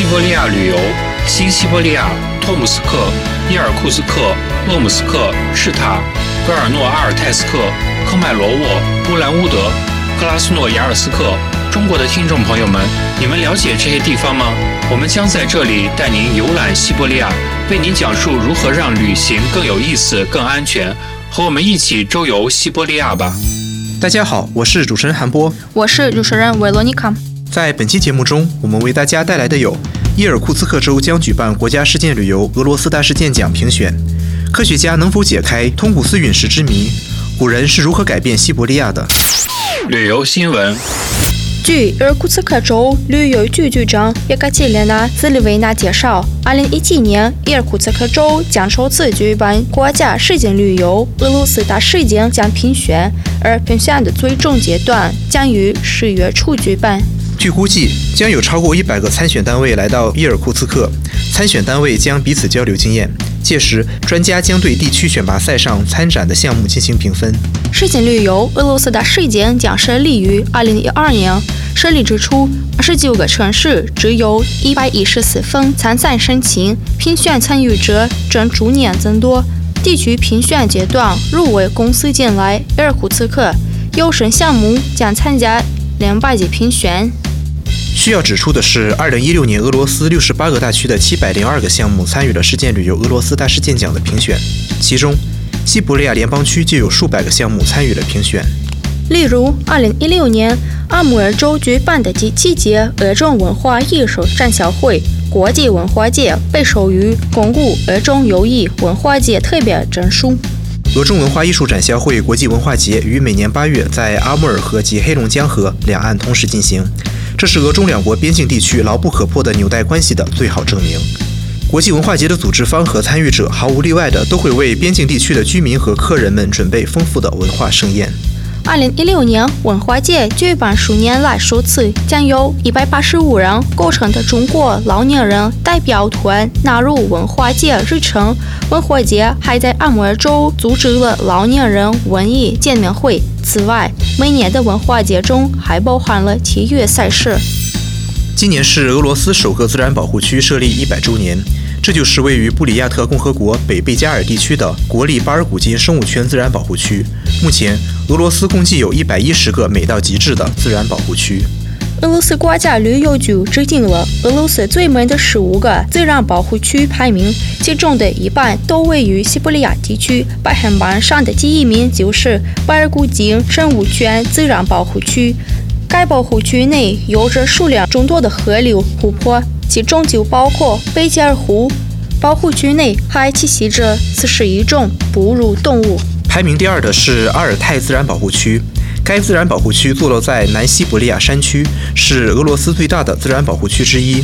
西伯利亚旅游：新西伯利亚、托姆斯克、伊尔库斯克、鄂姆斯克、赤塔、戈尔诺阿尔泰斯克、科迈罗沃、乌兰乌德、克拉斯诺亚尔斯克。中国的听众朋友们，你们了解这些地方吗？我们将在这里带您游览西伯利亚，为您讲述如何让旅行更有意思、更安全。和我们一起周游西伯利亚吧！大家好，我是主持人韩波，我是主持人维罗妮卡。在本期节目中，我们为大家带来的有：伊尔库茨克州将举办国家事件旅游俄罗斯大事件奖评选；科学家能否解开通古斯陨石之谜？古人是如何改变西伯利亚的？旅游新闻。据伊尔库茨克州旅游局局长叶卡捷琳娜·兹里维娜介绍，2017年伊尔库茨克州将首次举办国家事件旅游俄罗斯大事件奖评选，而评选的最终阶段将于十月初举办。据估计，将有超过一百个参选单位来到伊尔库茨克，参选单位将彼此交流经验。届时，专家将对地区选拔赛上参展的项目进行评分。世锦旅游俄罗斯大事件将设立于2012年，设立之初，二十九个城市只有一百一十四份参赛申请，评选参与者正逐年增多。地区评选阶段入围公司进来伊尔库茨克，优胜项目将参加两百级评选。需要指出的是二零一六年俄罗斯六十八个大区的七百零二个项目参与了世界旅游俄罗斯大事件奖的评选，其中西伯利亚联邦区就有数百个项目参与了评选。例如二零一六年阿穆尔州举办的第七届俄中文化艺术展销会国际文化节被授予“巩固俄中友谊文化节”特别证书。俄中文化艺术展销会国际文化节于每年八月在阿穆尔河及黑龙江河两岸同时进行。这是俄中两国边境地区牢不可破的纽带关系的最好证明。国际文化节的组织方和参与者毫无例外的都会为边境地区的居民和客人们准备丰富的文化盛宴。二零一六年文化节举办数年来首次将由一百八十五人构成的中国老年人代表团纳入文化节日程。文化节还在阿穆尔州组织了老年人文艺见面会。此外，每年的文化节中还包含了体育赛事。今年是俄罗斯首个自然保护区设立一百周年，这就是位于布里亚特共和国北贝加尔地区的国立巴尔古金生物圈自然保护区。目前，俄罗斯共计有一百一十个美到极致的自然保护区。俄罗斯国家旅游局制定了俄罗斯最美的十五个自然保护区排名，其中的一半都位于西伯利亚地区。排行榜上的第一名就是巴尔古金生物圈自然保护区。该保护区内有着数量众多的河流、湖泊，其中就包括贝加尔湖。保护区内还栖息着四十一种哺乳动物。排名第二的是阿尔泰自然保护区。该自然保护区坐落在南西伯利亚山区，是俄罗斯最大的自然保护区之一。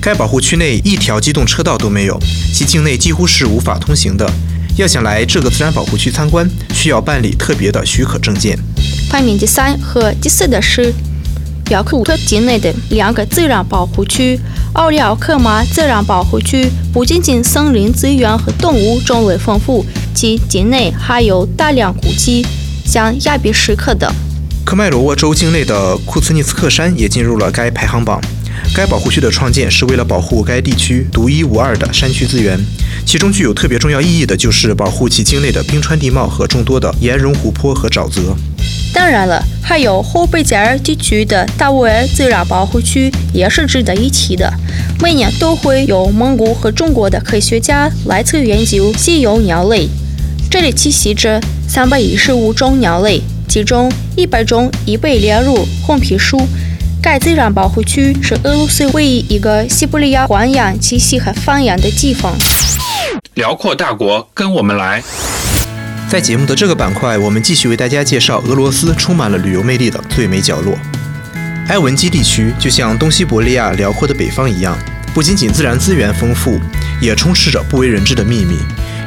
该保护区内一条机动车道都没有，其境内几乎是无法通行的。要想来这个自然保护区参观，需要办理特别的许可证件。排名第三和第四的是表克乌特境内的两个自然保护区——奥利奥克马自然保护区，不仅仅森林资源和动物种类丰富，其境内还有大量古迹。像亚比什克的科迈罗沃州境内的库茨尼茨克山也进入了该排行榜。该保护区的创建是为了保护该地区独一无二的山区资源，其中具有特别重要意义的就是保护其境内的冰川地貌和众多的岩溶湖泊和沼泽。当然了，还有后贝加尔地区的大乌尔自然保护区也是值得一提的。每年都会有蒙古和中国的科学家来此研究稀有鸟类。这里栖息着三百一十五种鸟类，其中一百种已被列入红皮书。该自然保护区是俄罗斯唯一一个西伯利亚豢养栖息和放养的地方。辽阔大国，跟我们来！在节目的这个板块，我们继续为大家介绍俄罗斯充满了旅游魅力的最美角落——埃文基地区。就像东西伯利亚辽阔的北方一样。不仅仅自然资源丰富，也充斥着不为人知的秘密。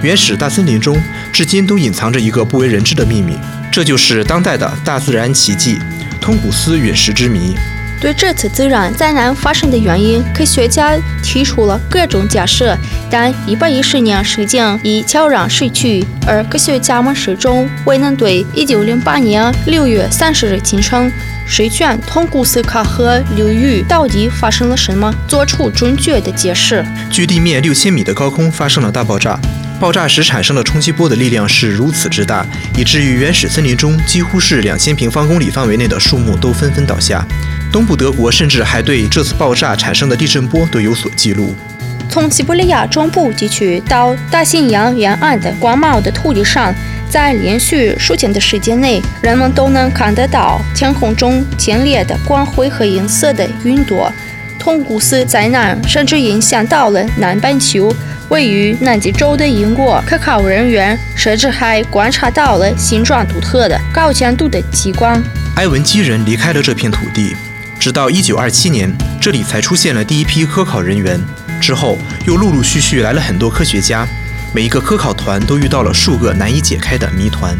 原始大森林中，至今都隐藏着一个不为人知的秘密，这就是当代的大自然奇迹——通古斯陨石之谜。对这次自然灾难发生的原因，科学家提出了各种假设，但一百一十年时间已悄然逝去，而科学家们始终未能对一九零八年六月三十日清晨水泉通古斯卡河流域到底发生了什么做出准确的解释。距地面六千米的高空发生了大爆炸。爆炸时产生的冲击波的力量是如此之大，以至于原始森林中几乎是两千平方公里范围内的树木都纷纷倒下。东部德国甚至还对这次爆炸产生的地震波都有所记录。从西伯利亚中部地区到大西洋沿岸的广袤的土地上，在连续数天的时间内，人们都能看得到天空中强烈的光辉和银色的云朵。通古斯灾难甚至影响到了南半球。位于南极洲的英国科考人员甚至还观察到了形状独特的高强度的极光。埃文基人离开了这片土地，直到1927年，这里才出现了第一批科考人员。之后又陆陆续续来了很多科学家，每一个科考团都遇到了数个难以解开的谜团。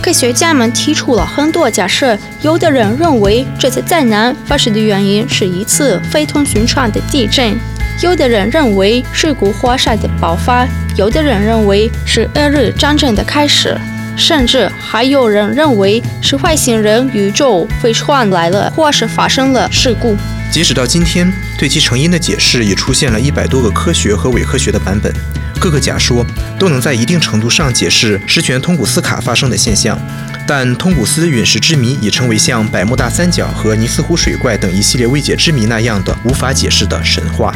科学家们提出了很多假设，有的人认为这次灾难发生的原因是一次非同寻常的地震。有的人认为是股火山的爆发，有的人认为是俄日战争的开始，甚至还有人认为是外星人宇宙飞船来了，或是发生了事故。截止到今天，对其成因的解释已出现了一百多个科学和伪科学的版本，各个假说都能在一定程度上解释狮泉通古斯卡发生的现象，但通古斯陨石之谜已成为像百慕大三角和尼斯湖水怪等一系列未解之谜那样的无法解释的神话。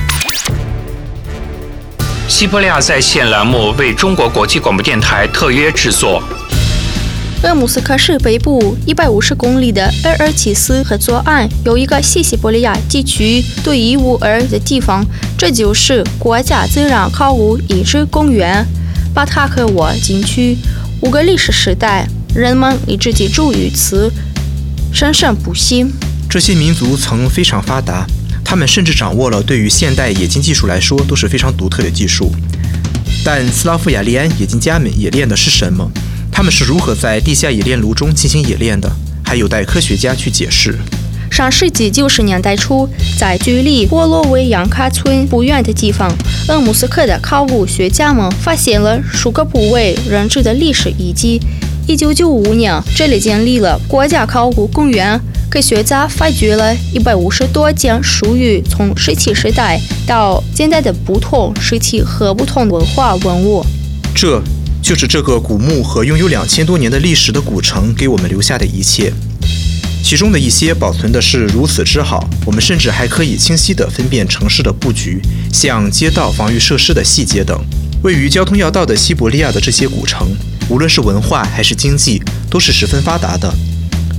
西伯利亚在线栏目为中国国际广播电台特约制作。鄂木斯克市北部一百五十公里的埃尔齐斯河左岸有一个西西伯利亚地区独一无二的地方，这就是国家自然考古遗址公园——巴塔克沃景区。五个历史时代，人们一直居住于此，生生不息。这些民族曾非常发达。他们甚至掌握了对于现代冶金技术来说都是非常独特的技术。但斯拉夫雅利安冶金家们冶炼的是什么？他们是如何在地下冶炼炉中进行冶炼的？还有待科学家去解释。上世纪九十年代初，在距离波罗维扬卡村不远的地方，鄂木斯克的考古学家们发现了数个不为人知的历史遗迹。一九九五年，这里建立了国家考古公园。科学家发掘了一百五十多件属于从石器时代到现代的不同时期和不同文化文物。这就是这个古墓和拥有两千多年的历史的古城给我们留下的一切。其中的一些保存的是如此之好，我们甚至还可以清晰地分辨城市的布局，像街道、防御设施的细节等。位于交通要道的西伯利亚的这些古城，无论是文化还是经济，都是十分发达的。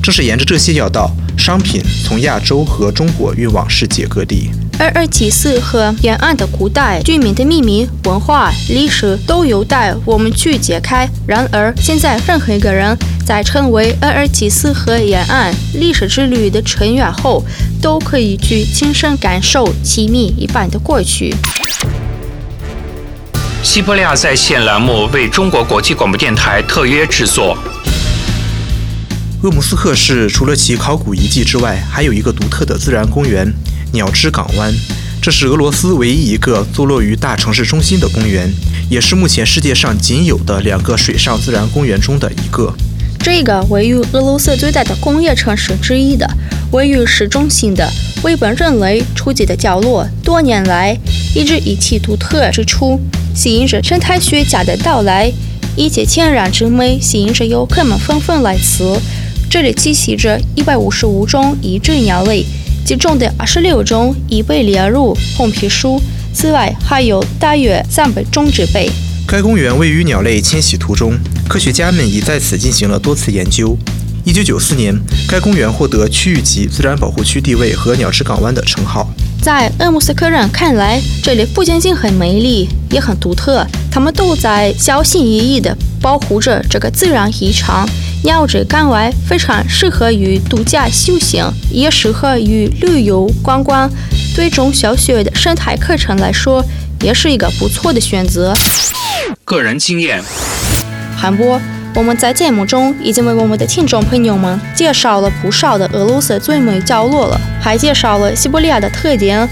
正是沿着这些要道。商品从亚洲和中国运往世界各地。而尔济斯和沿岸的古代居民的秘密、文化、历史都有待我们去解开。然而，现在任何一个人在成为尔尔济斯和沿岸历史之旅的成员后，都可以去亲身感受奇秘一般的过去。西伯利亚在线栏目为中国国际广播电台特约制作。鄂木斯克市除了其考古遗迹之外，还有一个独特的自然公园——鸟之港湾。这是俄罗斯唯一一个坐落于大城市中心的公园，也是目前世界上仅有的两个水上自然公园中的一个。这个位于俄罗斯最大的工业城市之一的、位于市中心的、为本人类出级的角落，多年来一直以其独特之处吸引着生态学家的到来，以及天然之美吸引着游客们纷纷来此。这里栖息着一百五十五种已知鸟类，其中的二十六种已被列入红皮书。此外，还有大约三百种植被。该公园位于鸟类迁徙途中，科学家们已在此进行了多次研究。一九九四年，该公园获得区域级自然保护区地位和鸟之港湾的称号。在鄂木斯克人看来，这里不仅仅很美丽，也很独特。他们都在小心翼翼地保护着这个自然遗产。鸟之港湾非常适合于度假休闲，也适合于旅游观光。对中小学的生态课程来说，也是一个不错的选择。个人经验，韩波，我们在节目中已经为我们的听众朋友们介绍了不少的俄罗斯最美角落了，还介绍了西伯利亚的特点。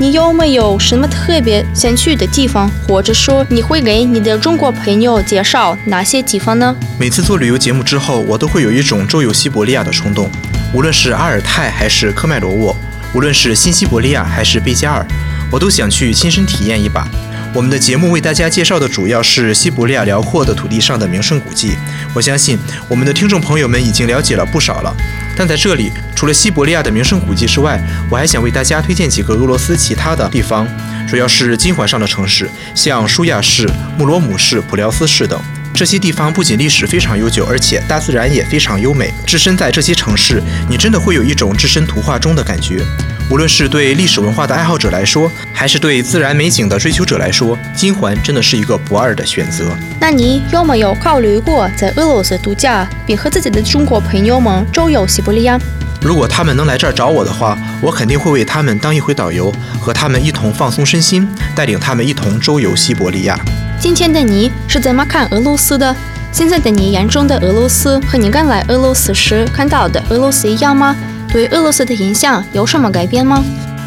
你有没有什么特别想去的地方，或者说你会给你的中国朋友介绍哪些地方呢？每次做旅游节目之后，我都会有一种周游西伯利亚的冲动。无论是阿尔泰还是科迈罗沃，无论是新西伯利亚还是贝加尔，我都想去亲身体验一把。我们的节目为大家介绍的主要是西伯利亚辽阔的土地上的名胜古迹。我相信我们的听众朋友们已经了解了不少了。但在这里，除了西伯利亚的名胜古迹之外，我还想为大家推荐几个俄罗斯其他的地方，主要是金环上的城市，像舒亚市、穆罗姆市、普廖斯市等。这些地方不仅历史非常悠久，而且大自然也非常优美。置身在这些城市，你真的会有一种置身图画中的感觉。无论是对历史文化的爱好者来说，还是对自然美景的追求者来说，金环真的是一个不二的选择。那你有没有考虑过在俄罗斯度假，并和自己的中国朋友们周游西伯利亚？如果他们能来这儿找我的话，我肯定会为他们当一回导游，和他们一同放松身心，带领他们一同周游西伯利亚。今天的你是怎么看俄罗斯的？现在的你眼中的俄罗斯和你刚来俄罗斯时看到的俄罗斯一样吗？对俄罗斯的印象有什么改变吗？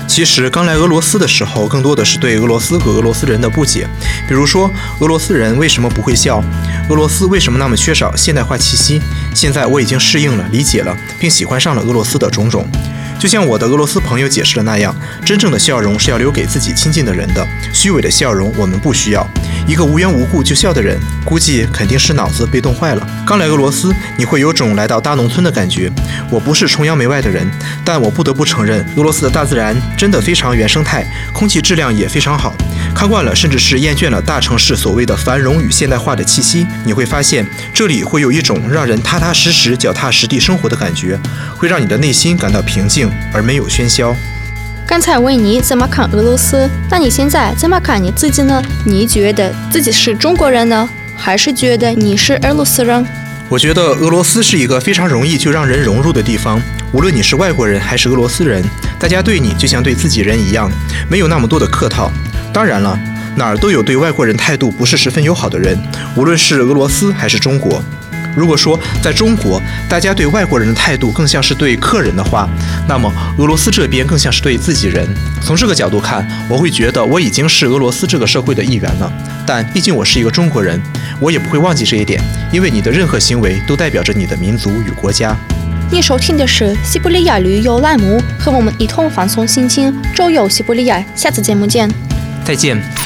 其实刚来俄罗斯的时候，更多的是对俄罗斯和俄罗斯人的不解，比如说俄罗斯人为什么不会笑，俄罗斯为什么那么缺少现代化气息。现在我已经适应了、理解了，并喜欢上了俄罗斯的种种。就像我的俄罗斯朋友解释的那样，真正的笑容是要留给自己亲近的人的，虚伪的笑容我们不需要。一个无缘无故就笑的人，估计肯定是脑子被冻坏了。刚来俄罗斯，你会有种来到大农村的感觉。我不是崇洋媚外的人，但我不得不承认，俄罗斯的大自然真的非常原生态，空气质量也非常好。看惯了，甚至是厌倦了大城市所谓的繁荣与现代化的气息，你会发现这里会有一种让人踏踏实实、脚踏实地生活的感觉，会让你的内心感到平静而没有喧嚣。刚才问你怎么看俄罗斯，那你现在怎么看你自己呢？你觉得自己是中国人呢，还是觉得你是俄罗斯人？我觉得俄罗斯是一个非常容易就让人融入的地方，无论你是外国人还是俄罗斯人，大家对你就像对自己人一样，没有那么多的客套。当然了，哪儿都有对外国人态度不是十分友好的人，无论是俄罗斯还是中国。如果说在中国，大家对外国人的态度更像是对客人的话，那么俄罗斯这边更像是对自己人。从这个角度看，我会觉得我已经是俄罗斯这个社会的一员了。但毕竟我是一个中国人，我也不会忘记这一点，因为你的任何行为都代表着你的民族与国家。你收听的是西伯利亚旅游栏目，和我们一同放松心情，周游西伯利亚。下次节目见。再见。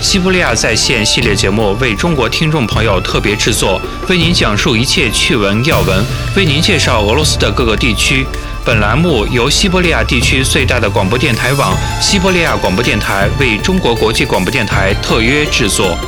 西伯利亚在线系列节目为中国听众朋友特别制作，为您讲述一切趣闻要闻，为您介绍俄罗斯的各个地区。本栏目由西伯利亚地区最大的广播电台网——西伯利亚广播电台为中国国际广播电台特约制作。